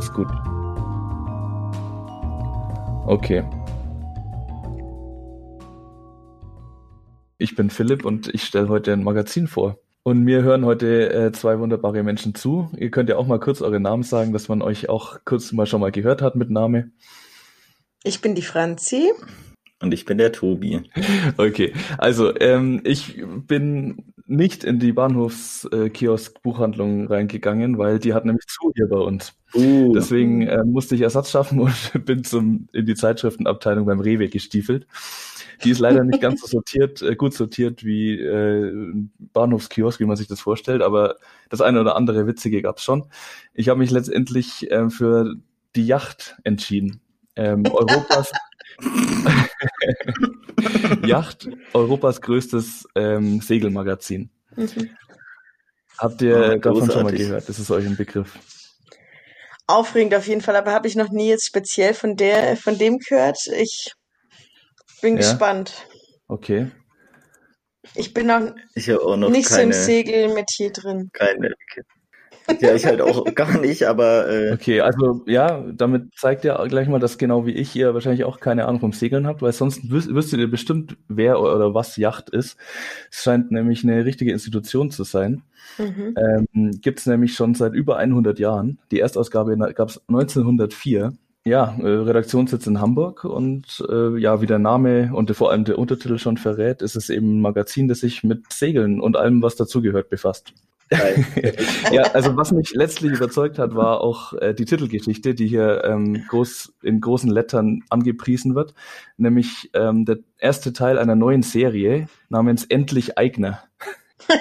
Ist gut. Okay. Ich bin Philipp und ich stelle heute ein Magazin vor. Und mir hören heute äh, zwei wunderbare Menschen zu. Ihr könnt ja auch mal kurz eure Namen sagen, dass man euch auch kurz mal schon mal gehört hat mit Name. Ich bin die Franzi. Und ich bin der Tobi. Okay, also ähm, ich bin nicht in die Bahnhofskiosk-Buchhandlung reingegangen, weil die hat nämlich zu hier bei uns. Uh. Deswegen äh, musste ich Ersatz schaffen und bin zum in die Zeitschriftenabteilung beim Rewe gestiefelt. Die ist leider nicht ganz so sortiert, äh, gut sortiert wie äh, Bahnhofskiosk, wie man sich das vorstellt, aber das eine oder andere Witzige gab's schon. Ich habe mich letztendlich äh, für die Yacht entschieden. Ähm, Europas Yacht, Europas größtes ähm, Segelmagazin. Mhm. Habt ihr oh, davon schon mal gehört? Das ist euch ein Begriff. Aufregend auf jeden Fall, aber habe ich noch nie jetzt speziell von der, von dem gehört. Ich bin ja? gespannt. Okay. Ich bin noch, ich auch noch nicht keine, so im Segelmetier drin. Keine, ja, ich halt auch gar nicht, aber. Äh okay, also ja, damit zeigt ihr gleich mal, dass genau wie ich ihr wahrscheinlich auch keine Ahnung vom Segeln habt, weil sonst wüs wüsstet ihr bestimmt, wer oder was Yacht ist. Es scheint nämlich eine richtige Institution zu sein. Mhm. Ähm, Gibt es nämlich schon seit über 100 Jahren. Die Erstausgabe gab es 1904. Ja, äh, Redaktionssitz in Hamburg und äh, ja, wie der Name und vor allem der Untertitel schon verrät, ist es eben ein Magazin, das sich mit Segeln und allem, was dazugehört, befasst. ja, also was mich letztlich überzeugt hat, war auch äh, die Titelgeschichte, die hier ähm, groß in großen Lettern angepriesen wird, nämlich ähm, der erste Teil einer neuen Serie namens Endlich Eigner.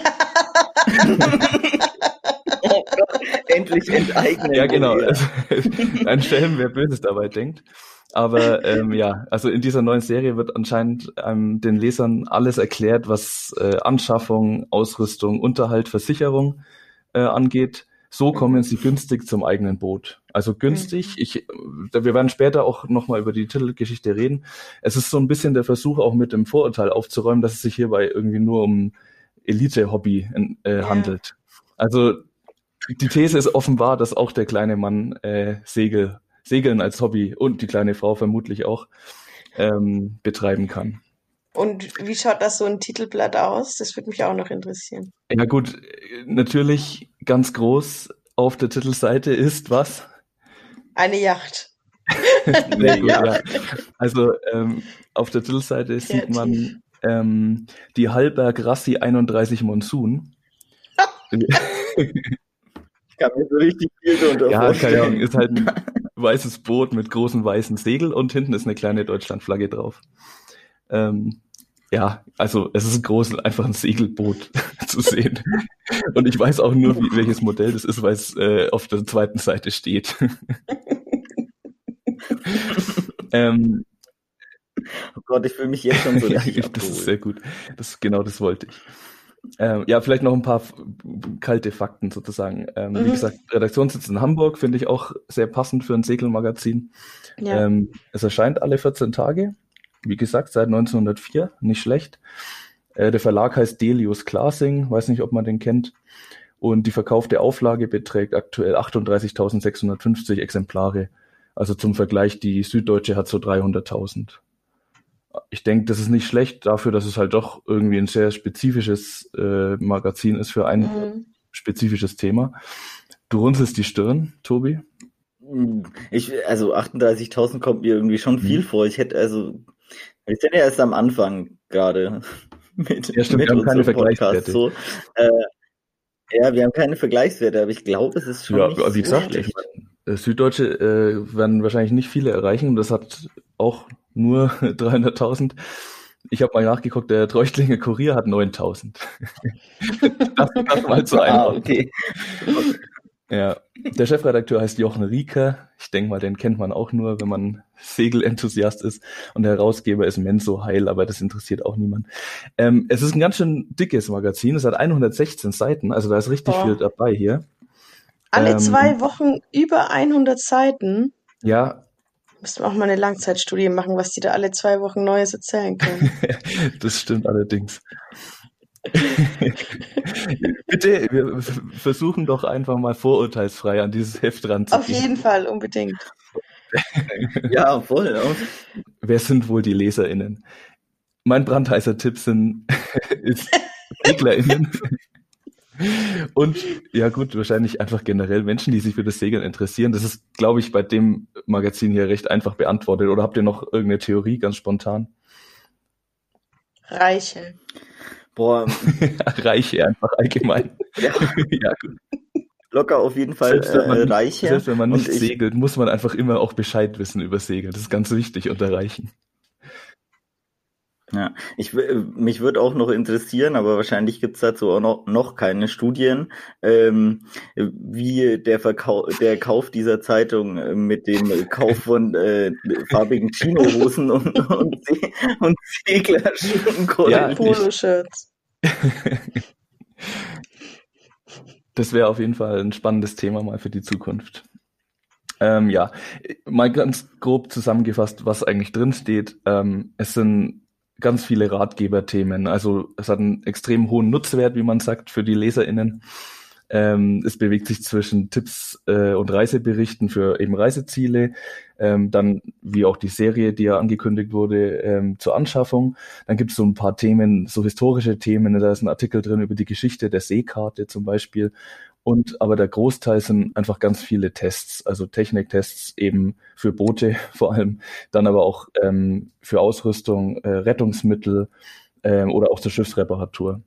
Endlich enteignen. Ja, genau. Ein Schelm, wer Böses dabei denkt. Aber ähm, ja, also in dieser neuen Serie wird anscheinend ähm, den Lesern alles erklärt, was äh, Anschaffung, Ausrüstung, Unterhalt, Versicherung äh, angeht. So kommen sie günstig zum eigenen Boot. Also günstig. Mhm. Ich, wir werden später auch nochmal über die Titelgeschichte reden. Es ist so ein bisschen der Versuch, auch mit dem Vorurteil aufzuräumen, dass es sich hierbei irgendwie nur um Elite-Hobby äh, ja. handelt. Also die These ist offenbar, dass auch der kleine Mann äh, Segel Segeln als Hobby und die kleine Frau vermutlich auch ähm, betreiben kann. Und wie schaut das so ein Titelblatt aus? Das würde mich auch noch interessieren. Ja gut, natürlich ganz groß auf der Titelseite ist was? Eine Yacht. nee, gut, ja. Also ähm, auf der Titelseite Kreativ. sieht man ähm, die Hallberg Rassi 31 Monsun. ich kann mir so richtig viel darunter Ja, keine Ahnung, ist halt ein weißes Boot mit großen weißen Segeln und hinten ist eine kleine Deutschlandflagge drauf. Ähm, ja, also es ist ein großes, einfach ein Segelboot zu sehen. Und ich weiß auch nur, wie, welches Modell das ist, weil es äh, auf der zweiten Seite steht. ähm, oh Gott, ich fühle mich jetzt schon so Das ist sehr gut. Das, genau das wollte ich. Ähm, ja, vielleicht noch ein paar kalte Fakten sozusagen. Ähm, mhm. Wie gesagt, Redaktionssitz in Hamburg finde ich auch sehr passend für ein Segelmagazin. Ja. Ähm, es erscheint alle 14 Tage. Wie gesagt, seit 1904, nicht schlecht. Äh, der Verlag heißt Delius Classing, weiß nicht, ob man den kennt. Und die verkaufte Auflage beträgt aktuell 38.650 Exemplare. Also zum Vergleich, die Süddeutsche hat so 300.000 ich denke, das ist nicht schlecht dafür, dass es halt doch irgendwie ein sehr spezifisches äh, Magazin ist für ein mhm. spezifisches Thema. Du runzelst die Stirn, Tobi? Ich, also 38.000 kommt mir irgendwie schon viel mhm. vor. Ich hätte also, wir sind ja erst am Anfang gerade mit, ja, stimmt, mit wir haben keine Vergleichswerte. So. Äh, ja, wir haben keine Vergleichswerte, aber ich glaube, es ist schon ja, nicht wie gesagt, schlecht. Ich, Süddeutsche äh, werden wahrscheinlich nicht viele erreichen und das hat auch nur 300.000. Ich habe mal nachgeguckt, der Treuchtlinger Kurier hat 9000. das, das mal zu einem. Ah, okay. Ja, der Chefredakteur heißt Jochen Rieker. Ich denke mal, den kennt man auch nur, wenn man Segelenthusiast ist. Und der Herausgeber ist Menso Heil, aber das interessiert auch niemand. Ähm, es ist ein ganz schön dickes Magazin. Es hat 116 Seiten, also da ist richtig Boah. viel dabei hier. Alle ähm, zwei Wochen über 100 Seiten. Ja, Müssen wir auch mal eine Langzeitstudie machen, was die da alle zwei Wochen Neues erzählen können. das stimmt allerdings. Bitte, wir versuchen doch einfach mal vorurteilsfrei an dieses Heft ranzugehen. Auf jeden Fall, unbedingt. ja, voll. Wer sind wohl die LeserInnen? Mein brandheißer Tipp sind ist SeglerInnen. Und ja gut, wahrscheinlich einfach generell Menschen, die sich für das Segeln interessieren. Das ist, glaube ich, bei dem Magazin hier recht einfach beantwortet. Oder habt ihr noch irgendeine Theorie ganz spontan? Reiche. Boah. Reiche einfach allgemein. Ja. ja gut. Locker auf jeden Fall selbst wenn man, äh, reicher. Selbst wenn man nicht ich, segelt, muss man einfach immer auch Bescheid wissen über Segeln. Das ist ganz wichtig unter Reichen. Ja, ich, mich würde auch noch interessieren, aber wahrscheinlich gibt's dazu auch noch, noch keine Studien, ähm, wie der Verkauf, der Kauf dieser Zeitung äh, mit dem Kauf von äh, farbigen Chinohosen und, und, und Seglerschuhen ja, Poloshirts. das wäre auf jeden Fall ein spannendes Thema mal für die Zukunft. Ähm, ja, mal ganz grob zusammengefasst, was eigentlich drin steht. Ähm, es sind ganz viele Ratgeberthemen. Also es hat einen extrem hohen Nutzwert, wie man sagt, für die LeserInnen. Ähm, es bewegt sich zwischen Tipps äh, und Reiseberichten für eben Reiseziele, ähm, dann wie auch die Serie, die ja angekündigt wurde, ähm, zur Anschaffung. Dann gibt es so ein paar Themen, so historische Themen. Da ist ein Artikel drin über die Geschichte der Seekarte zum Beispiel und aber der Großteil sind einfach ganz viele Tests, also Techniktests eben für Boote vor allem, dann aber auch ähm, für Ausrüstung, äh, Rettungsmittel äh, oder auch zur Schiffsreparatur.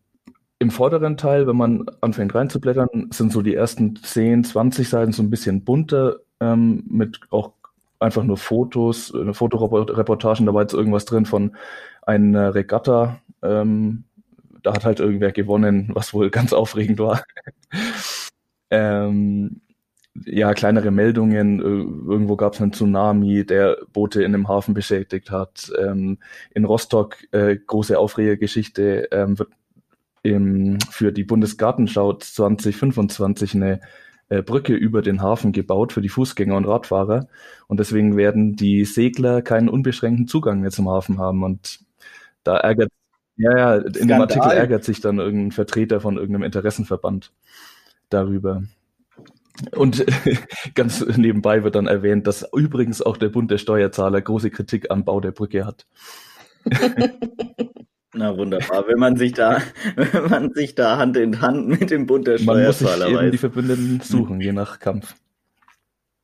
Im vorderen Teil, wenn man anfängt reinzublättern, sind so die ersten 10, 20 Seiten so ein bisschen bunter, ähm, mit auch einfach nur Fotos, eine Fotoreportagen, da war jetzt irgendwas drin von einer Regatta, ähm, da hat halt irgendwer gewonnen, was wohl ganz aufregend war. Ähm, ja, kleinere Meldungen, äh, irgendwo gab es einen Tsunami, der Boote in einem Hafen beschädigt hat. Ähm, in Rostock äh, große Aufregergeschichte ähm, wird im, für die Bundesgartenschau 2025 eine äh, Brücke über den Hafen gebaut für die Fußgänger und Radfahrer. Und deswegen werden die Segler keinen unbeschränkten Zugang mehr zum Hafen haben. Und da ärgert ja, ja, in Skandal. dem Artikel ärgert sich dann irgendein Vertreter von irgendeinem Interessenverband darüber. Und ganz nebenbei wird dann erwähnt, dass übrigens auch der Bund der Steuerzahler große Kritik am Bau der Brücke hat. Na wunderbar, wenn man sich da, wenn man sich da Hand in Hand mit dem Bund der Steuerzahler Man muss sich eben die Verbündeten suchen, je nach Kampf.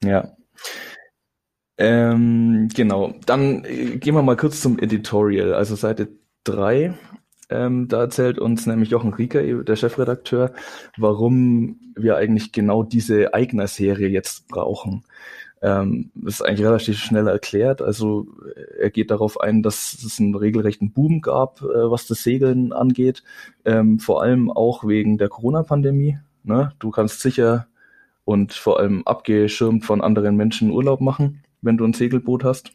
Ja. Ähm, genau. Dann äh, gehen wir mal kurz zum Editorial. Also Seite 3, ähm, da erzählt uns nämlich Jochen Rieker, der Chefredakteur, warum wir eigentlich genau diese Eigner-Serie jetzt brauchen. Ähm, das ist eigentlich relativ schnell erklärt. Also er geht darauf ein, dass es einen regelrechten Boom gab, äh, was das Segeln angeht. Ähm, vor allem auch wegen der Corona-Pandemie. Ne? Du kannst sicher und vor allem abgeschirmt von anderen Menschen Urlaub machen, wenn du ein Segelboot hast.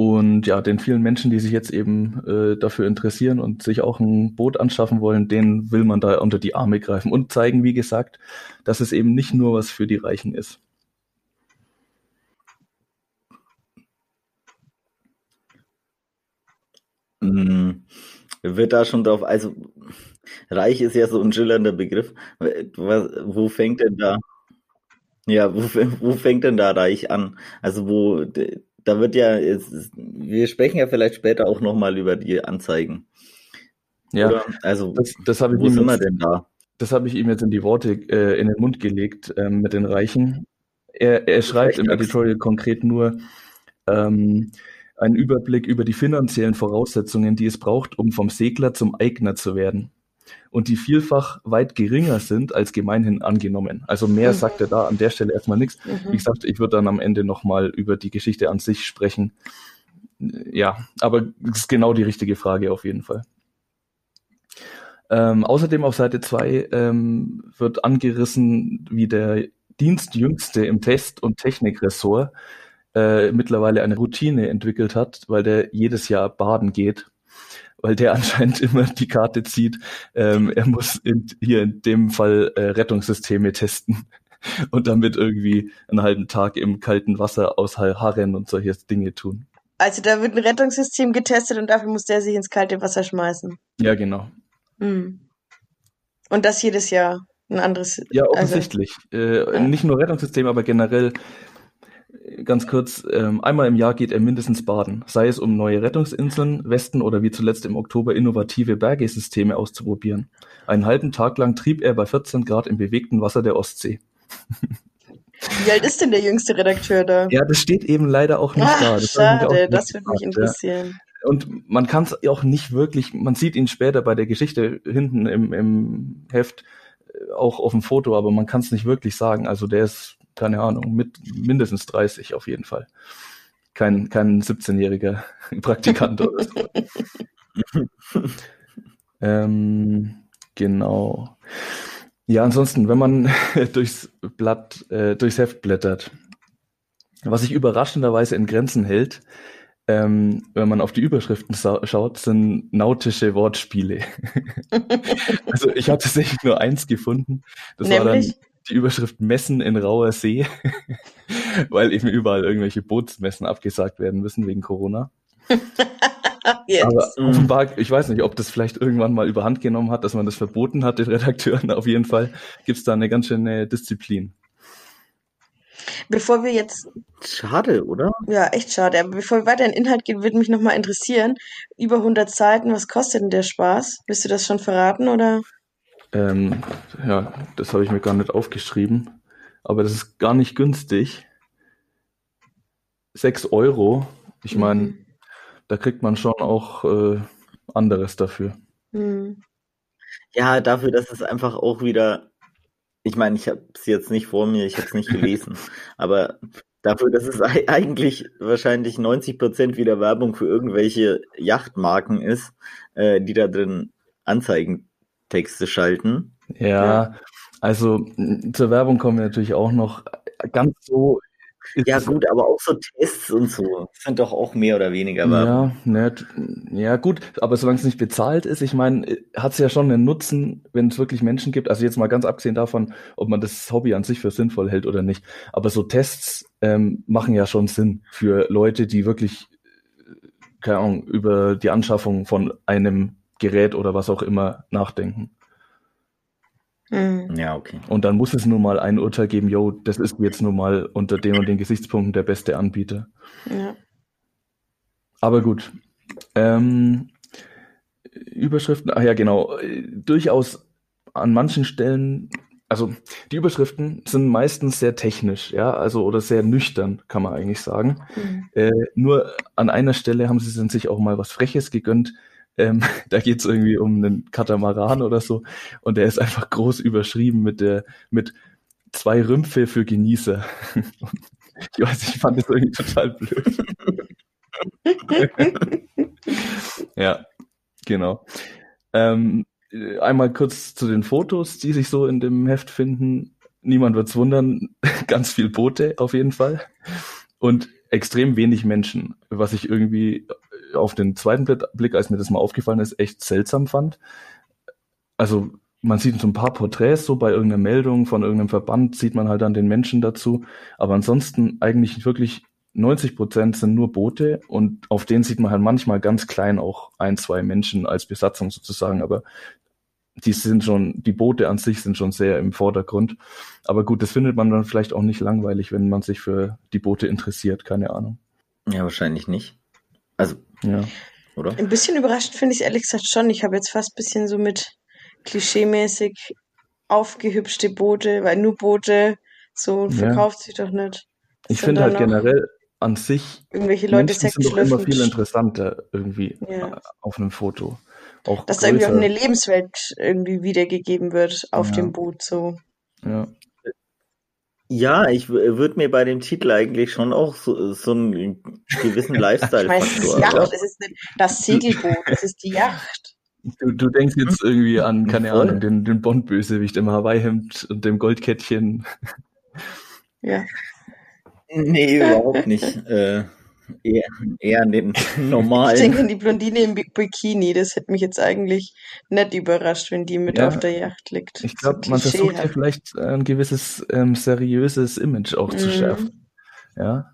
Und ja, den vielen Menschen, die sich jetzt eben äh, dafür interessieren und sich auch ein Boot anschaffen wollen, denen will man da unter die Arme greifen und zeigen, wie gesagt, dass es eben nicht nur was für die Reichen ist. Hm, wird da schon drauf, also reich ist ja so ein schillernder Begriff. wo fängt denn da, ja, wo, wo fängt denn da reich an? Also wo da wird ja, jetzt, wir sprechen ja vielleicht später auch nochmal über die Anzeigen. Ja, Oder, also das, das habe ich wo sind wir denn da? Das habe ich ihm jetzt in die Worte äh, in den Mund gelegt ähm, mit den Reichen. Er, er schreibt im Editorial konkret nur ähm, einen Überblick über die finanziellen Voraussetzungen, die es braucht, um vom Segler zum Eigner zu werden und die vielfach weit geringer sind als gemeinhin angenommen. Also mehr mhm. sagt er da an der Stelle erstmal nichts. Mhm. Wie gesagt, ich würde dann am Ende nochmal über die Geschichte an sich sprechen. Ja, aber das ist genau die richtige Frage auf jeden Fall. Ähm, außerdem auf Seite 2 ähm, wird angerissen, wie der Dienstjüngste im Test- und Technikressort äh, mittlerweile eine Routine entwickelt hat, weil der jedes Jahr baden geht weil der anscheinend immer die Karte zieht. Ähm, er muss in, hier in dem Fall äh, Rettungssysteme testen und damit irgendwie einen halben Tag im kalten Wasser ausharren und solche Dinge tun. Also da wird ein Rettungssystem getestet und dafür muss der sich ins kalte Wasser schmeißen. Ja, genau. Mhm. Und das jedes Jahr ein anderes. Ja, also offensichtlich. Also, äh, ja. Nicht nur Rettungssystem, aber generell ganz kurz, ähm, einmal im Jahr geht er mindestens baden, sei es um neue Rettungsinseln, Westen oder wie zuletzt im Oktober innovative Bergesysteme auszuprobieren. Einen halben Tag lang trieb er bei 14 Grad im bewegten Wasser der Ostsee. Wie alt ist denn der jüngste Redakteur da? Ja, das steht eben leider auch nicht Ach, da. Das schade, das würde mich interessieren. Ja. Und man kann es auch nicht wirklich, man sieht ihn später bei der Geschichte hinten im, im Heft äh, auch auf dem Foto, aber man kann es nicht wirklich sagen. Also der ist keine Ahnung, mit mindestens 30 auf jeden Fall. Kein, kein 17-jähriger Praktikant oder so. ähm, genau. Ja, ansonsten, wenn man durchs Blatt, äh, durchs Heft blättert, was sich überraschenderweise in Grenzen hält, ähm, wenn man auf die Überschriften schaut, sind nautische Wortspiele. also ich habe tatsächlich nur eins gefunden. Das Nämlich? war dann die Überschrift Messen in rauer See, weil eben überall irgendwelche Bootsmessen abgesagt werden müssen wegen Corona. Yes. Aber offenbar, ich weiß nicht, ob das vielleicht irgendwann mal überhand genommen hat, dass man das verboten hat, den Redakteuren. Auf jeden Fall gibt es da eine ganz schöne Disziplin. Bevor wir jetzt. Schade, oder? Ja, echt schade. Aber bevor wir weiter in den Inhalt gehen, würde mich nochmal interessieren. Über 100 Seiten, was kostet denn der Spaß? Willst du das schon verraten, oder? Ähm, ja, das habe ich mir gar nicht aufgeschrieben. Aber das ist gar nicht günstig. Sechs Euro. Ich meine, mhm. da kriegt man schon auch äh, anderes dafür. Mhm. Ja, dafür, dass es einfach auch wieder, ich meine, ich habe es jetzt nicht vor mir, ich habe es nicht gelesen, aber dafür, dass es eigentlich wahrscheinlich 90 Prozent wieder Werbung für irgendwelche Yachtmarken ist, äh, die da drin Anzeigen Texte schalten. Ja, ja, also zur Werbung kommen wir natürlich auch noch ganz so. Ja gut, aber auch so Tests und so sind doch auch mehr oder weniger Werbung. Ja, nett. ja gut, aber solange es nicht bezahlt ist, ich meine, hat es ja schon einen Nutzen, wenn es wirklich Menschen gibt. Also jetzt mal ganz abgesehen davon, ob man das Hobby an sich für sinnvoll hält oder nicht. Aber so Tests ähm, machen ja schon Sinn für Leute, die wirklich, keine Ahnung, über die Anschaffung von einem Gerät oder was auch immer nachdenken. Mhm. Ja, okay. Und dann muss es nur mal ein Urteil geben, yo, das ist jetzt nur mal unter den und den Gesichtspunkten der beste Anbieter. Ja. Aber gut. Ähm, Überschriften, ach ja, genau. Durchaus an manchen Stellen, also die Überschriften sind meistens sehr technisch, ja, also oder sehr nüchtern, kann man eigentlich sagen. Mhm. Äh, nur an einer Stelle haben sie sich auch mal was Freches gegönnt. Ähm, da geht's irgendwie um einen Katamaran oder so und der ist einfach groß überschrieben mit der mit zwei Rümpfe für Genießer. ich weiß, ich fand das irgendwie total blöd. ja, genau. Ähm, einmal kurz zu den Fotos, die sich so in dem Heft finden. Niemand wird's wundern, ganz viel Boote auf jeden Fall und extrem wenig Menschen, was ich irgendwie auf den zweiten Blick, als mir das mal aufgefallen ist, echt seltsam fand. Also man sieht so ein paar Porträts, so bei irgendeiner Meldung von irgendeinem Verband sieht man halt dann den Menschen dazu. Aber ansonsten eigentlich wirklich 90 Prozent sind nur Boote und auf denen sieht man halt manchmal ganz klein auch ein, zwei Menschen als Besatzung sozusagen. Aber die sind schon, die Boote an sich sind schon sehr im Vordergrund. Aber gut, das findet man dann vielleicht auch nicht langweilig, wenn man sich für die Boote interessiert, keine Ahnung. Ja, wahrscheinlich nicht. Also, ja. Oder? Ein bisschen überrascht finde ich es ehrlich gesagt schon. Ich habe jetzt fast ein bisschen so mit klischeemäßig aufgehübschte Boote, weil nur Boote so verkauft ja. sich doch nicht. Das ich finde halt generell an sich irgendwelche Leute Menschen sind doch immer viel interessanter irgendwie ja. auf einem Foto. Auch Dass größer. da irgendwie auch eine Lebenswelt irgendwie wiedergegeben wird auf ja. dem Boot so. Ja. Ja, ich würde mir bei dem Titel eigentlich schon auch so, so einen gewissen Lifestyle-Faktor. Ja, das ist das Segelboot, das ist die Yacht. Du, du denkst jetzt irgendwie an, keine Voll. Ahnung, den, den Bond-Bösewicht im Hawaii-Hemd und dem Goldkettchen. Ja. Nee, überhaupt nicht. äh, eher, eher an den normalen. Ich denke an die Blondine im Bikini. Das hätte mich jetzt eigentlich nicht überrascht, wenn die mit ja, auf der Yacht liegt. Ich glaube, man versucht ja vielleicht ein gewisses ähm, seriöses Image auch zu mhm. schärfen. Ja.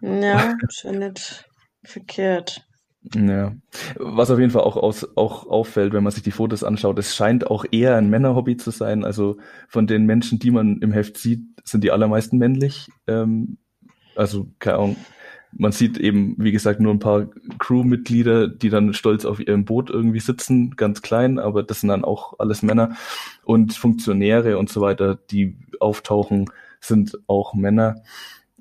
Ja, schon nicht verkehrt. Ja. Was auf jeden Fall auch, aus, auch auffällt, wenn man sich die Fotos anschaut, es scheint auch eher ein Männerhobby zu sein. Also von den Menschen, die man im Heft sieht, sind die allermeisten männlich. Ähm, also, keine Ahnung, man sieht eben, wie gesagt, nur ein paar Crewmitglieder, die dann stolz auf ihrem Boot irgendwie sitzen, ganz klein, aber das sind dann auch alles Männer. Und Funktionäre und so weiter, die auftauchen, sind auch Männer.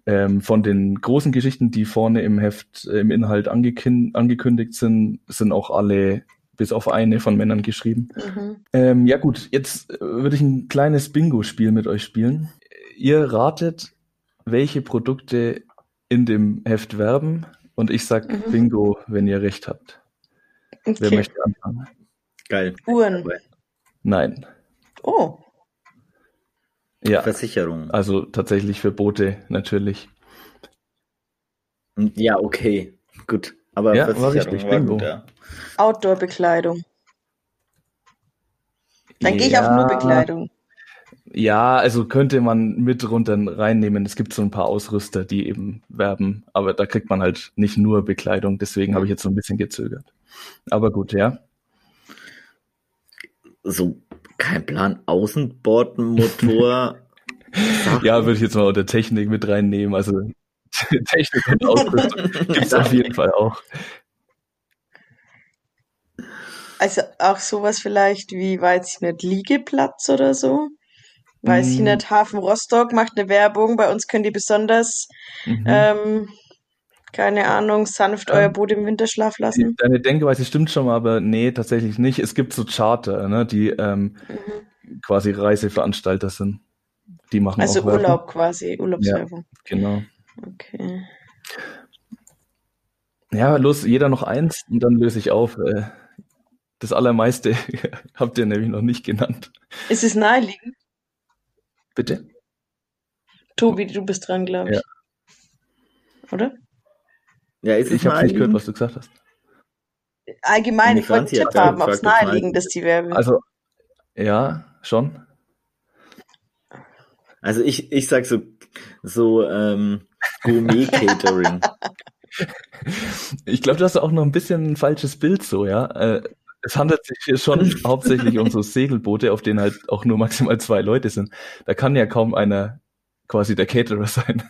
Ähm, von den großen Geschichten, die vorne im Heft, äh, im Inhalt angekündigt sind, sind auch alle bis auf eine von Männern geschrieben. Mhm. Ähm, ja gut, jetzt äh, würde ich ein kleines Bingo-Spiel mit euch spielen. Ihr ratet, welche Produkte in dem Heft werben und ich sag mhm. Bingo, wenn ihr recht habt. Okay. Wer möchte anfangen? Geil. Uhren. Nein. Oh. Ja. Versicherung. Also tatsächlich für Boote natürlich. Hm, ja, okay. Gut. Aber ja, Versicherung war richtig. War Bingo. Gut, ja. Outdoor-Bekleidung. Dann ja. gehe ich auf nur Bekleidung. Ja, also könnte man mit runter reinnehmen. Es gibt so ein paar Ausrüster, die eben werben, aber da kriegt man halt nicht nur Bekleidung. Deswegen habe ich jetzt so ein bisschen gezögert. Aber gut, ja. So kein Plan, Außenbordmotor. ja, würde ich jetzt mal unter Technik mit reinnehmen. Also Technik und Ausrüstung gibt es auf jeden Fall auch. Also auch sowas vielleicht wie, weiß ich nicht, Liegeplatz oder so? Weiß ich nicht, Hafen Rostock macht eine Werbung, bei uns können die besonders mhm. ähm, keine Ahnung, sanft euer Boot im Winterschlaf lassen? Deine Denkweise stimmt schon mal, aber nee, tatsächlich nicht. Es gibt so Charter, ne, die ähm, mhm. quasi Reiseveranstalter sind. Die machen also Urlaub Werbung. quasi, Urlaubswerbung. Ja, genau. Okay. Ja, los, jeder noch eins und dann löse ich auf. Äh, das allermeiste habt ihr nämlich noch nicht genannt. Ist es naheliegend? Bitte? Tobi, du bist dran, glaube ich. Ja. Oder? Ja, ist ich habe nicht gehört, was du gesagt hast. Allgemein, ich wollte einen Tipp haben, ob es naheliegend ist, die Werbung. Also, ja, schon. Also ich, ich sag so, so ähm, Gourmet-Catering. ich glaube, du hast auch noch ein bisschen ein falsches Bild so, ja. Äh, es handelt sich hier schon hauptsächlich um so Segelboote, auf denen halt auch nur maximal zwei Leute sind. Da kann ja kaum einer quasi der Caterer sein.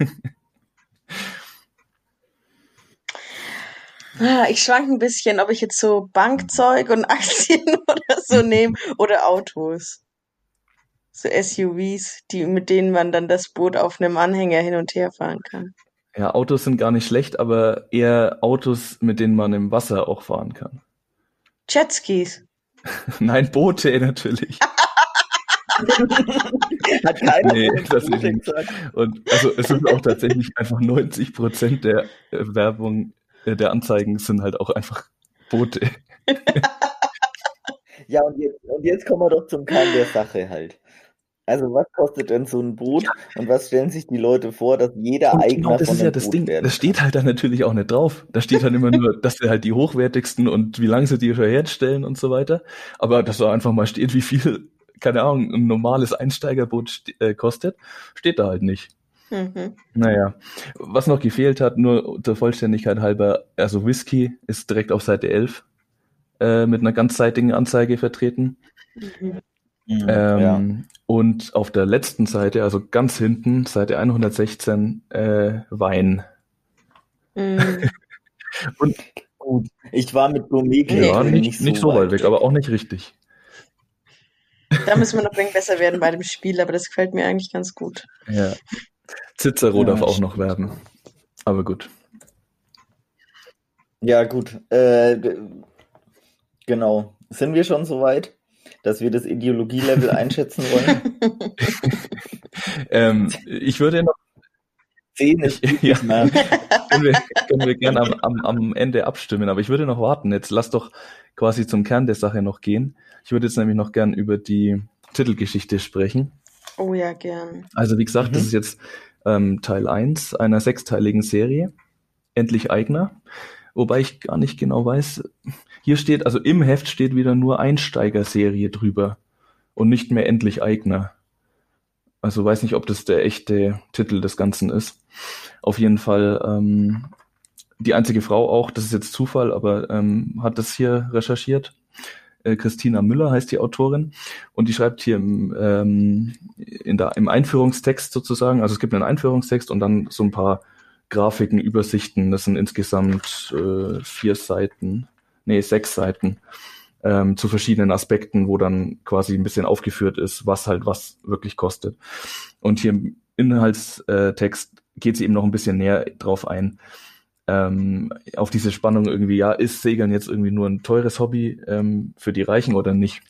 Ah, ich schwank ein bisschen, ob ich jetzt so Bankzeug und Aktien oder so nehme oder Autos. So SUVs, die, mit denen man dann das Boot auf einem Anhänger hin und her fahren kann. Ja, Autos sind gar nicht schlecht, aber eher Autos, mit denen man im Wasser auch fahren kann. Jetskis. Nein, Boote natürlich. Hat keiner nee, das ist nicht. Und also es sind auch tatsächlich einfach 90 Prozent der äh, Werbung äh, der Anzeigen sind halt auch einfach Boote. ja, und jetzt, und jetzt kommen wir doch zum Kern der Sache halt. Also was kostet denn so ein Boot ja. und was stellen sich die Leute vor, dass jeder und Eigner genau, das von ist ja das Boot Ding. Das steht halt dann natürlich auch nicht drauf. Da steht dann immer nur, dass sie halt die hochwertigsten und wie lange sie die schon herstellen und so weiter. Aber dass da einfach mal steht, wie viel, keine Ahnung, ein normales Einsteigerboot äh, kostet, steht da halt nicht. Mhm. Naja, was noch gefehlt hat, nur der Vollständigkeit halber, also Whisky ist direkt auf Seite 11 äh, mit einer ganzseitigen Anzeige vertreten. Mhm. Mhm, ähm, ja. Und auf der letzten Seite, also ganz hinten, Seite 116, äh, Wein. Mhm. und gut. Ich war mit Gourmet ja, nicht, nicht, so, nicht so weit weg, weg, aber auch nicht richtig. Da müssen wir noch ein besser werden bei dem Spiel, aber das gefällt mir eigentlich ganz gut. Ja. Cicero ja, darf auch noch werden. Aber gut. Ja, gut. Äh, genau. Sind wir schon so weit, dass wir das Ideologielevel einschätzen wollen? ähm, ich würde noch. Zehn ist ja, können, wir, können wir gerne am, am, am Ende abstimmen, aber ich würde noch warten. Jetzt lass doch quasi zum Kern der Sache noch gehen. Ich würde jetzt nämlich noch gern über die Titelgeschichte sprechen. Oh ja, gern. Also wie gesagt, mhm. das ist jetzt ähm, Teil 1 einer sechsteiligen Serie. Endlich Eigner. Wobei ich gar nicht genau weiß, hier steht, also im Heft steht wieder nur Einsteigerserie drüber und nicht mehr Endlich Eigner. Also weiß nicht, ob das der echte Titel des Ganzen ist. Auf jeden Fall ähm, die einzige Frau auch, das ist jetzt Zufall, aber ähm, hat das hier recherchiert. Äh, Christina Müller heißt die Autorin und die schreibt hier im, ähm, in der, im Einführungstext sozusagen, also es gibt einen Einführungstext und dann so ein paar Grafiken, Übersichten, das sind insgesamt äh, vier Seiten, nee, sechs Seiten ähm, zu verschiedenen Aspekten, wo dann quasi ein bisschen aufgeführt ist, was halt was wirklich kostet. Und hier im Inhaltstext geht sie eben noch ein bisschen näher drauf ein, ähm, auf diese Spannung irgendwie, ja, ist Segeln jetzt irgendwie nur ein teures Hobby ähm, für die Reichen oder nicht?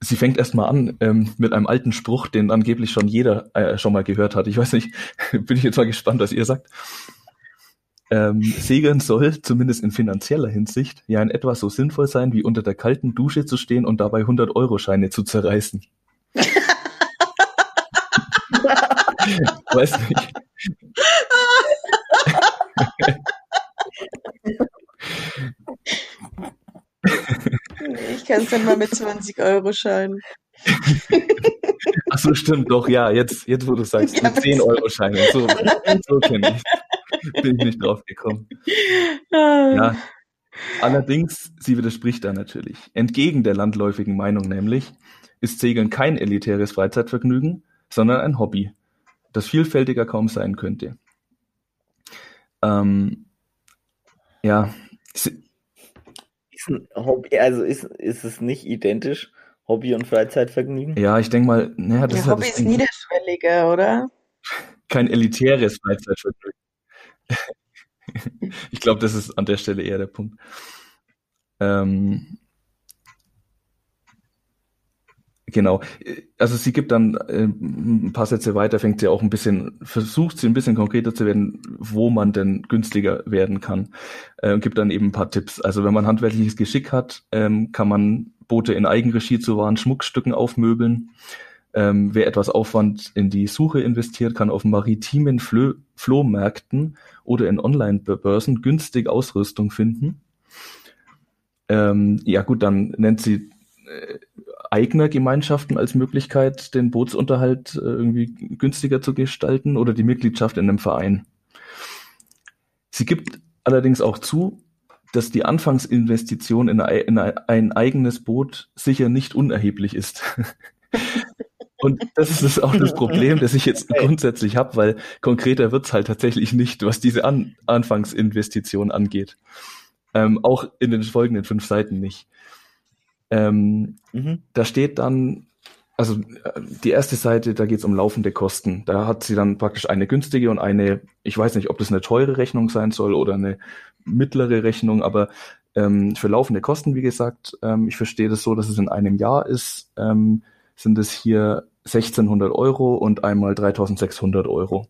Sie fängt erstmal an ähm, mit einem alten Spruch, den angeblich schon jeder äh, schon mal gehört hat. Ich weiß nicht, bin ich jetzt mal gespannt, was ihr sagt. Ähm, Segeln soll, zumindest in finanzieller Hinsicht, ja in etwa so sinnvoll sein, wie unter der kalten Dusche zu stehen und dabei 100-Euro-Scheine zu zerreißen. weiß nicht. Ich kann es dann mal mit 20 Euro scheinen. Ach so, stimmt, doch, ja, jetzt, jetzt wo du sagst, mit 10 Euro Scheine. So, so kenne ich. Bin ich nicht drauf gekommen. Ja. Allerdings, sie widerspricht da natürlich. Entgegen der landläufigen Meinung nämlich, ist Segeln kein elitäres Freizeitvergnügen, sondern ein Hobby, das vielfältiger kaum sein könnte. Ähm, ja. Ist ein Hobby, also ist, ist es nicht identisch, Hobby und Freizeitvergnügen? Ja, ich denke mal, naja, das ja, ist Hobby halt ist niederschwelliger, oder? Kein elitäres Freizeitvergnügen. ich glaube, das ist an der Stelle eher der Punkt. Ähm, Genau. Also sie gibt dann äh, ein paar Sätze weiter, fängt sie auch ein bisschen, versucht sie ein bisschen konkreter zu werden, wo man denn günstiger werden kann. Äh, gibt dann eben ein paar Tipps. Also wenn man handwerkliches Geschick hat, ähm, kann man Boote in Eigenregie zu wahren Schmuckstücken aufmöbeln. Ähm, wer etwas Aufwand in die Suche investiert, kann auf maritimen Flö Flohmärkten oder in Online-Börsen günstig Ausrüstung finden. Ähm, ja gut, dann nennt sie äh, eigener Gemeinschaften als Möglichkeit, den Bootsunterhalt äh, irgendwie günstiger zu gestalten oder die Mitgliedschaft in einem Verein. Sie gibt allerdings auch zu, dass die Anfangsinvestition in, ein eigenes Boot sicher nicht unerheblich ist. Und das ist auch das Problem, das ich jetzt grundsätzlich habe, weil konkreter wird's halt tatsächlich nicht, was diese An Anfangsinvestition angeht. Ähm, auch in den folgenden fünf Seiten nicht. Ähm, mhm. Da steht dann, also äh, die erste Seite, da geht es um laufende Kosten. Da hat sie dann praktisch eine günstige und eine, ich weiß nicht, ob das eine teure Rechnung sein soll oder eine mittlere Rechnung, aber ähm, für laufende Kosten, wie gesagt, ähm, ich verstehe das so, dass es in einem Jahr ist, ähm, sind es hier 1600 Euro und einmal 3600 Euro.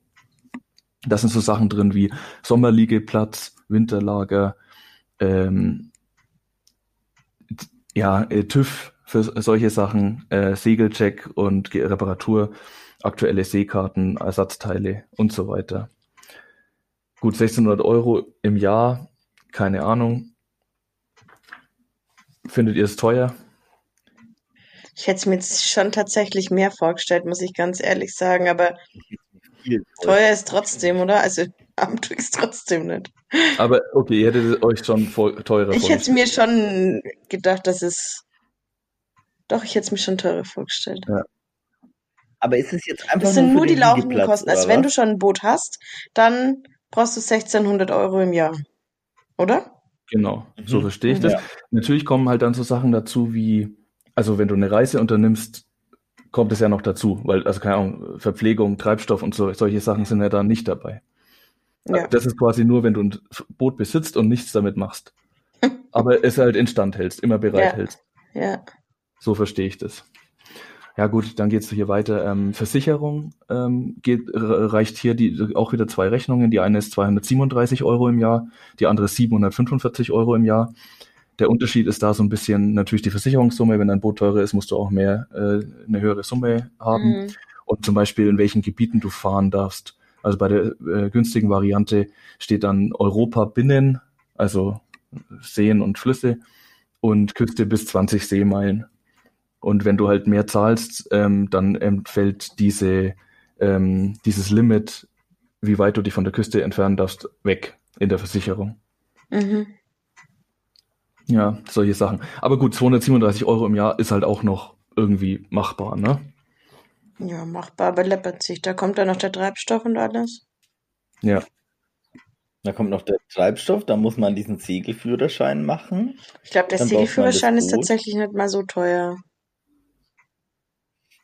Da sind so Sachen drin wie Sommerliegeplatz, Winterlager, ähm, ja, äh, TÜV für solche Sachen, äh, Segelcheck und Reparatur, aktuelle Seekarten, Ersatzteile und so weiter. Gut, 1600 Euro im Jahr, keine Ahnung. Findet ihr es teuer? Ich hätte es mir jetzt schon tatsächlich mehr vorgestellt, muss ich ganz ehrlich sagen, aber teuer ist trotzdem, oder? Also am tue ich es trotzdem nicht. Aber okay, ihr hättet euch schon voll, teurer Ich hätte mir schon gedacht, dass es. Doch, ich hätte es mir schon teurer vorgestellt. Ja. Aber ist es jetzt einfach Das sind nur, nur die laufenden Kosten. Also, wenn du schon ein Boot hast, dann brauchst du 1600 Euro im Jahr. Oder? Genau, so mhm. verstehe ich das. Ja. Natürlich kommen halt dann so Sachen dazu wie, also wenn du eine Reise unternimmst, kommt es ja noch dazu, weil, also keine Ahnung, Verpflegung, Treibstoff und so, solche Sachen sind ja da nicht dabei. Ja. Das ist quasi nur, wenn du ein Boot besitzt und nichts damit machst. Aber es halt instand hältst, immer bereit ja. hältst. Ja. So verstehe ich das. Ja gut, dann geht's hier weiter. Ähm, Versicherung ähm, geht, reicht hier die, auch wieder zwei Rechnungen. Die eine ist 237 Euro im Jahr, die andere 745 Euro im Jahr. Der Unterschied ist da so ein bisschen natürlich die Versicherungssumme. Wenn dein Boot teurer ist, musst du auch mehr äh, eine höhere Summe haben. Mhm. Und zum Beispiel in welchen Gebieten du fahren darfst. Also bei der äh, günstigen Variante steht dann Europa binnen, also Seen und Flüsse und Küste bis 20 Seemeilen. Und wenn du halt mehr zahlst, ähm, dann entfällt diese, ähm, dieses Limit, wie weit du dich von der Küste entfernen darfst, weg. in der Versicherung. Mhm. Ja, solche Sachen. Aber gut, 237 Euro im Jahr ist halt auch noch irgendwie machbar, ne? Ja, machbar, aber läppert sich. Da kommt dann noch der Treibstoff und alles. Ja. Da kommt noch der Treibstoff, da muss man diesen Segelführerschein machen. Ich glaube, der Dann Segelführerschein ist tatsächlich nicht mal so teuer.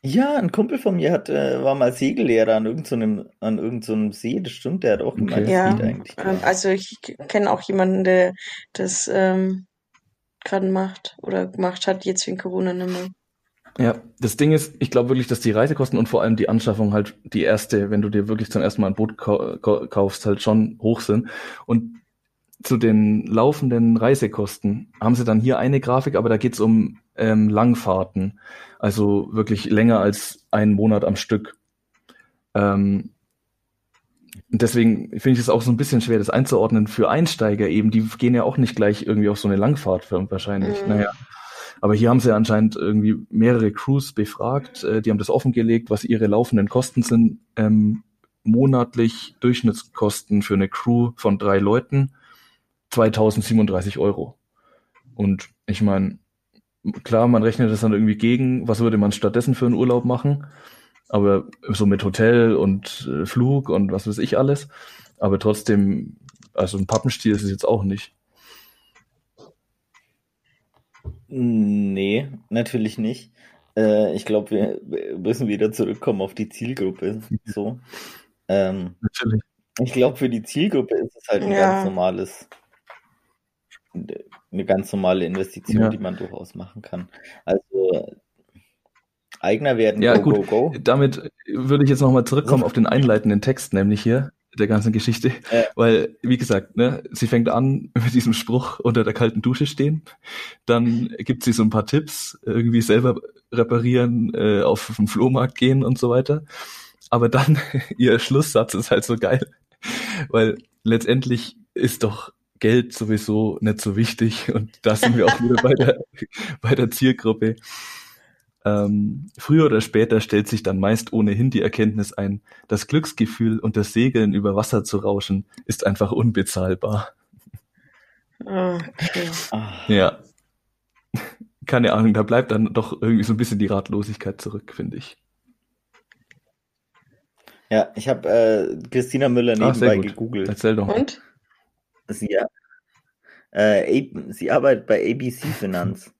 Ja, ein Kumpel von mir hat, äh, war mal Segellehrer an irgendeinem, an irgendeinem See, das stimmt, der hat auch gemeint, das Ja, eigentlich. ähm, also ich kenne auch jemanden, der das ähm, gerade macht oder gemacht hat, jetzt wegen Corona nicht mehr. Ja, das Ding ist, ich glaube wirklich, dass die Reisekosten und vor allem die Anschaffung halt die erste, wenn du dir wirklich zum ersten Mal ein Boot kau kau- kaufst, halt schon hoch sind. Und zu den laufenden Reisekosten haben sie dann hier eine Grafik, aber da geht's um ähm, Langfahrten. Also wirklich länger als einen Monat am Stück. Ähm, deswegen finde ich es auch so ein bisschen schwer, das einzuordnen für Einsteiger eben. Die gehen ja auch nicht gleich irgendwie auf so eine Langfahrt wahrscheinlich. Mhm. Naja. Aber hier haben sie anscheinend irgendwie mehrere Crews befragt. Äh, die haben das offengelegt, was ihre laufenden Kosten sind. Ähm, monatlich Durchschnittskosten für eine Crew von drei Leuten 2037 Euro. Und ich meine, klar, man rechnet das dann irgendwie gegen, was würde man stattdessen für einen Urlaub machen. Aber so mit Hotel und äh, Flug und was weiß ich alles. Aber trotzdem, also ein Pappenstiel ist es jetzt auch nicht. Nee, natürlich nicht. Äh, ich glaube, wir müssen wieder zurückkommen auf die Zielgruppe. So. Ähm, Natürlich. ich glaube, für die Zielgruppe ist es halt ein Ja. ganz normales, eine ganz normale Investition, Ja. die man durchaus machen kann. Also Eigner werden Ja, go, gut. go, go. Damit würde ich jetzt nochmal zurückkommen auf den einleitenden Text, nämlich hier der ganzen Geschichte. Ja. Weil, wie gesagt, ne, sie fängt an mit diesem Spruch unter der kalten Dusche stehen. Dann gibt sie so ein paar Tipps, irgendwie selber reparieren, äh, auf den Flohmarkt gehen und so weiter. Aber dann ihr Schlusssatz ist halt so geil, weil letztendlich ist doch Geld sowieso nicht so wichtig und da sind wir auch wieder bei der, bei der Zielgruppe. Ähm, früher oder später stellt sich dann meist ohnehin die Erkenntnis ein, das Glücksgefühl und das Segeln über Wasser zu rauschen ist einfach unbezahlbar. Okay. Ah, Ja. Keine Ahnung, da bleibt dann doch irgendwie so ein bisschen die Ratlosigkeit zurück, finde ich. ja, ich habe äh, Christina Müller Ah, nebenbei gut. gegoogelt. Erzähl doch. Und? Sie, äh, sie arbeitet bei ABC Finanz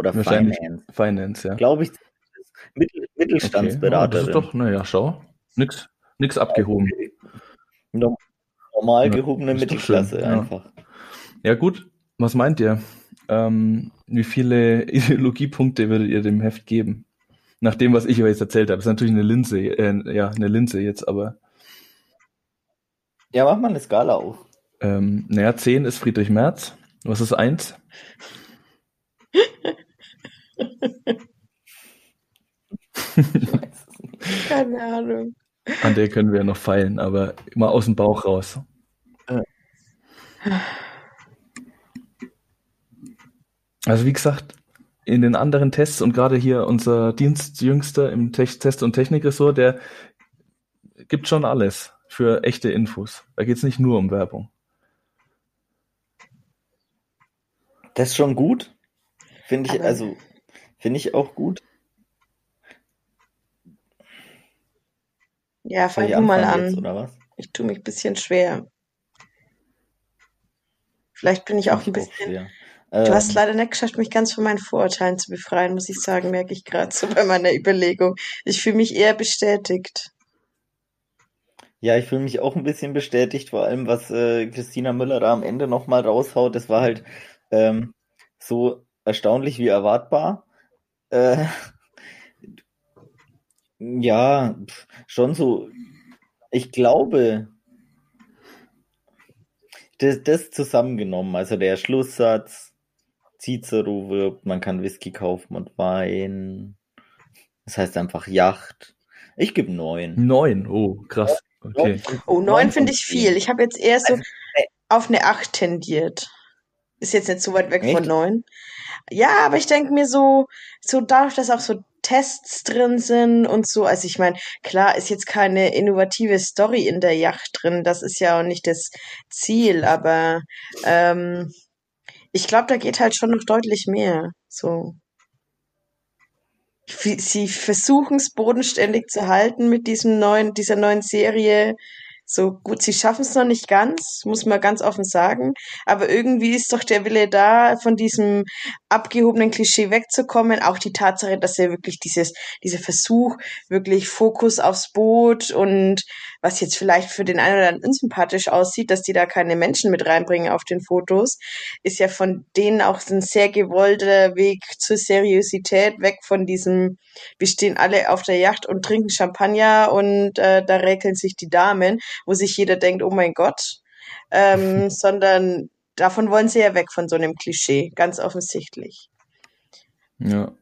oder Finance, Finance, ja. glaube ich. Mittel, Okay. Oh, Mittelstandsberaterin. das ist doch, naja, schau. Nix, nix abgehoben. Norm- Normal Ja, gehobene doch Mittelklasse schön, ja. einfach. Ja, gut. Was meint ihr? Ähm, wie viele Ideologiepunkte würdet ihr dem Heft geben? Nach dem, was ich euch jetzt erzählt habe. Das ist natürlich eine Linse, äh, ja, eine Linse jetzt, aber Ja, mach mal eine Skala auf. ähm, naja, 10 ist Friedrich Merz. Was ist 1? Ich weiß es nicht. Keine Ahnung. An der können wir ja noch feilen, aber immer aus dem Bauch raus. Also wie gesagt, in den anderen Tests und gerade hier unser Dienstjüngster im Tech Test- und Technikressort, der gibt schon alles für echte Infos. Da geht's nicht nur um Werbung. Das ist schon gut. Finde ich, Aber- also, finde ich auch gut. Ja, fang du mal jetzt, an. was? Ich tue mich ein bisschen schwer. Vielleicht bin ich auch ein ich bisschen. schwer. Du hast Ähm, leider nicht geschafft, mich ganz von meinen Vorurteilen zu befreien, muss ich sagen, merke ich gerade so bei meiner Überlegung. Ich fühle mich eher bestätigt. Ja, ich fühle mich auch ein bisschen bestätigt, vor allem was äh, Christina Müller da am Ende nochmal raushaut. Das war halt ähm, so erstaunlich wie erwartbar. Äh, ja, schon so. Ich glaube, das, das zusammengenommen, also der Schlusssatz, Cicero wirbt, man kann Whisky kaufen und Wein. Das heißt einfach Yacht. Ich gebe neun. Neun, oh, krass. Okay. Oh, neun finde ich viel. Ich habe jetzt eher so Also, äh, auf eine acht tendiert. Ist jetzt nicht so weit weg von Echt? neun. Ja, aber ich denke mir so, so dadurch, dass auch so Tests drin sind und so. Also ich meine, klar ist jetzt keine innovative Story in der Yacht drin, das ist ja auch nicht das Ziel, aber ähm, ich glaube, da geht halt schon noch deutlich mehr. So. Sie versuchen es bodenständig zu halten mit diesem neuen, dieser neuen Serie so gut, sie schaffen es noch nicht ganz, muss man ganz offen sagen. Aber irgendwie ist doch der Wille da, von diesem abgehobenen Klischee wegzukommen. Auch die Tatsache, dass er wirklich dieses, dieser Versuch, wirklich Fokus aufs Boot und was jetzt vielleicht für den einen oder anderen unsympathisch aussieht, dass die da keine Menschen mit reinbringen auf den Fotos, ist ja von denen auch ein sehr gewollter Weg zur Seriosität, weg von diesem, wir stehen alle auf der Yacht und trinken Champagner und äh, da räkeln sich die Damen, wo sich jeder denkt, oh mein Gott, ähm, sondern davon wollen sie ja weg von so einem Klischee, ganz offensichtlich. Ja.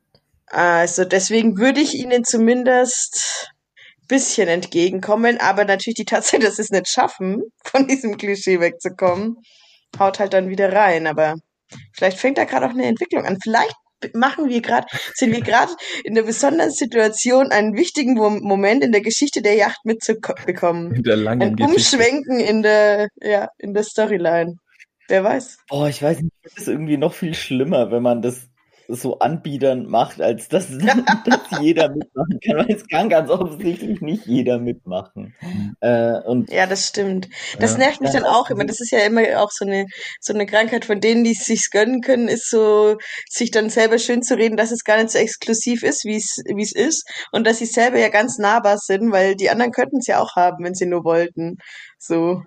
Also deswegen würde ich ihnen zumindest bisschen entgegenkommen, aber natürlich die Tatsache, dass sie es nicht schaffen, von diesem Klischee wegzukommen, haut halt dann wieder rein. Aber vielleicht fängt da gerade auch eine Entwicklung an. Vielleicht machen wir gerade, sind wir gerade in der besonderen Situation, einen wichtigen Moment in der Geschichte der Yacht mitzubekommen. In der langen Ein Umschwenken in der, ja, in der Storyline. Wer weiß. Boah, ich weiß nicht, das ist irgendwie noch viel schlimmer, wenn man das so Anbietern macht, als dass, dass jeder mitmachen kann, weil es kann ganz offensichtlich nicht jeder mitmachen. Mhm. Äh, und ja, das stimmt. Das ja. nervt mich dann auch immer. Das ist ja immer auch so eine so eine Krankheit von denen, die es sich gönnen können, ist so sich dann selber schön zu reden, dass es gar nicht so exklusiv ist, wie es wie es ist und dass sie selber ja ganz nahbar sind, weil die anderen könnten es ja auch haben, wenn sie nur wollten. So,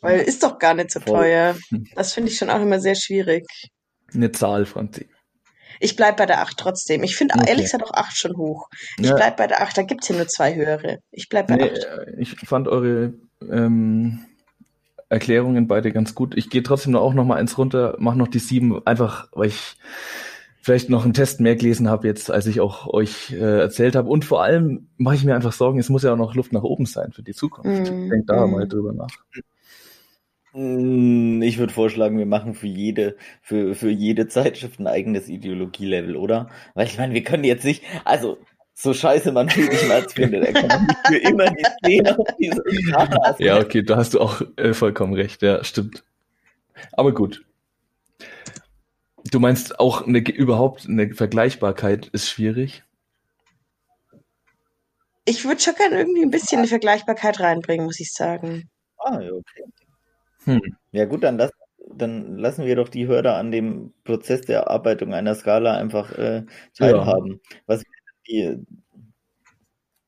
weil ist doch gar nicht so Voll. teuer. Das finde ich schon auch immer sehr schwierig. Eine Zahl, Franzi. Ich bleib bei der 8 trotzdem. Ich finde okay. ehrlich gesagt auch 8 schon hoch. Ich ja. bleib bei der 8, da gibt's ja nur zwei höhere. Ich bleib bei nee, 8. Äh, ich fand eure ähm, Erklärungen beide ganz gut. Ich gehe trotzdem noch auch noch mal eins runter, mach noch die 7, einfach weil ich vielleicht noch einen Test mehr gelesen habe jetzt, als ich auch euch äh, erzählt habe. Und vor allem mache ich mir einfach Sorgen, es muss ja auch noch Luft nach oben sein für die Zukunft. Mm, Denkt da mm. mal drüber nach. Hm, ich würde vorschlagen, wir machen für jede, für, für jede Zeitschrift ein eigenes Ideologielevel, oder? Weil ich meine, wir können jetzt nicht, also so scheiße man Friedrich Merz findet, er kann nicht für immer die Szene auf diese Skala Ja, okay, da hast du auch äh, vollkommen recht, ja, stimmt. Aber gut. Du meinst auch eine, überhaupt eine Vergleichbarkeit ist schwierig? Ich würde schon gerne irgendwie ein bisschen eine Vergleichbarkeit reinbringen, muss ich sagen. Ah, ja, okay. Hm. Ja gut, dann, lass, dann lassen wir doch die Hörer an dem Prozess der Erarbeitung einer Skala einfach äh, teilhaben. Ja. Was die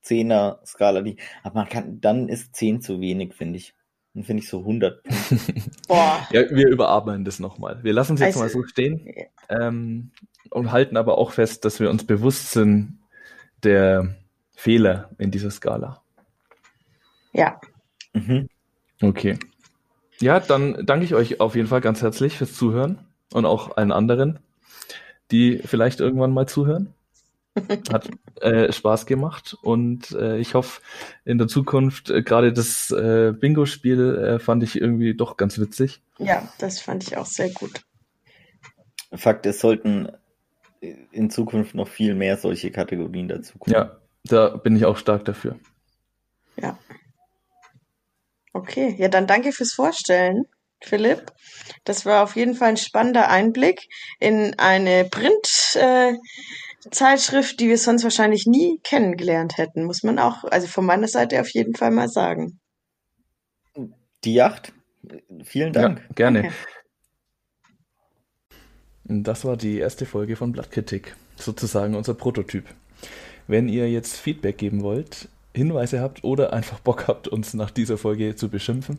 Zehner-Skala, die, aber man kann, dann ist 10 zu wenig, finde ich. Dann finde ich so 100 Boah. Ja, wir überarbeiten das nochmal. Wir lassen es jetzt also, mal so stehen ähm, und halten aber auch fest, dass wir uns bewusst sind der Fehler in dieser Skala. Ja. Mhm. Okay. Ja, dann danke ich euch auf jeden Fall ganz herzlich fürs Zuhören und auch allen anderen, die vielleicht irgendwann mal zuhören. Hat äh, Spaß gemacht und äh, ich hoffe in der Zukunft, äh, gerade das äh, Bingo-Spiel äh, fand ich irgendwie doch ganz witzig. Ja, das fand ich auch sehr gut. Fakt, es sollten in Zukunft noch viel mehr solche Kategorien dazu kommen. Ja, da bin ich auch stark dafür. Ja. Okay, ja, dann danke fürs Vorstellen, Philipp. Das war auf jeden Fall ein spannender Einblick in eine Printzeitschrift, äh, die wir sonst wahrscheinlich nie kennengelernt hätten, muss man auch, also von meiner Seite auf jeden Fall mal sagen. Die Yacht. Vielen Dank. Ja, gerne. Okay. Das war die erste Folge von Blattkritik, sozusagen unser Prototyp. Wenn ihr jetzt Feedback geben wollt, Hinweise habt oder einfach Bock habt, uns nach dieser Folge zu beschimpfen,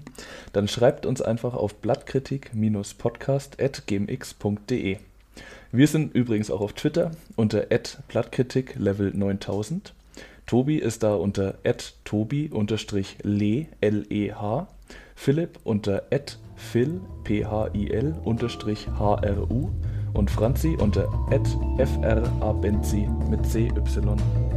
dann schreibt uns einfach auf blattkritik-podcast.gmx.de. Wir sind übrigens auch auf Twitter unter blattkritik level 9000. Tobi ist da unter tobi-le, L-E-H. Philipp unter phil, P-H-I-L, unterstrich H-R-U. Und Franzi unter frabenzi mit C-Y.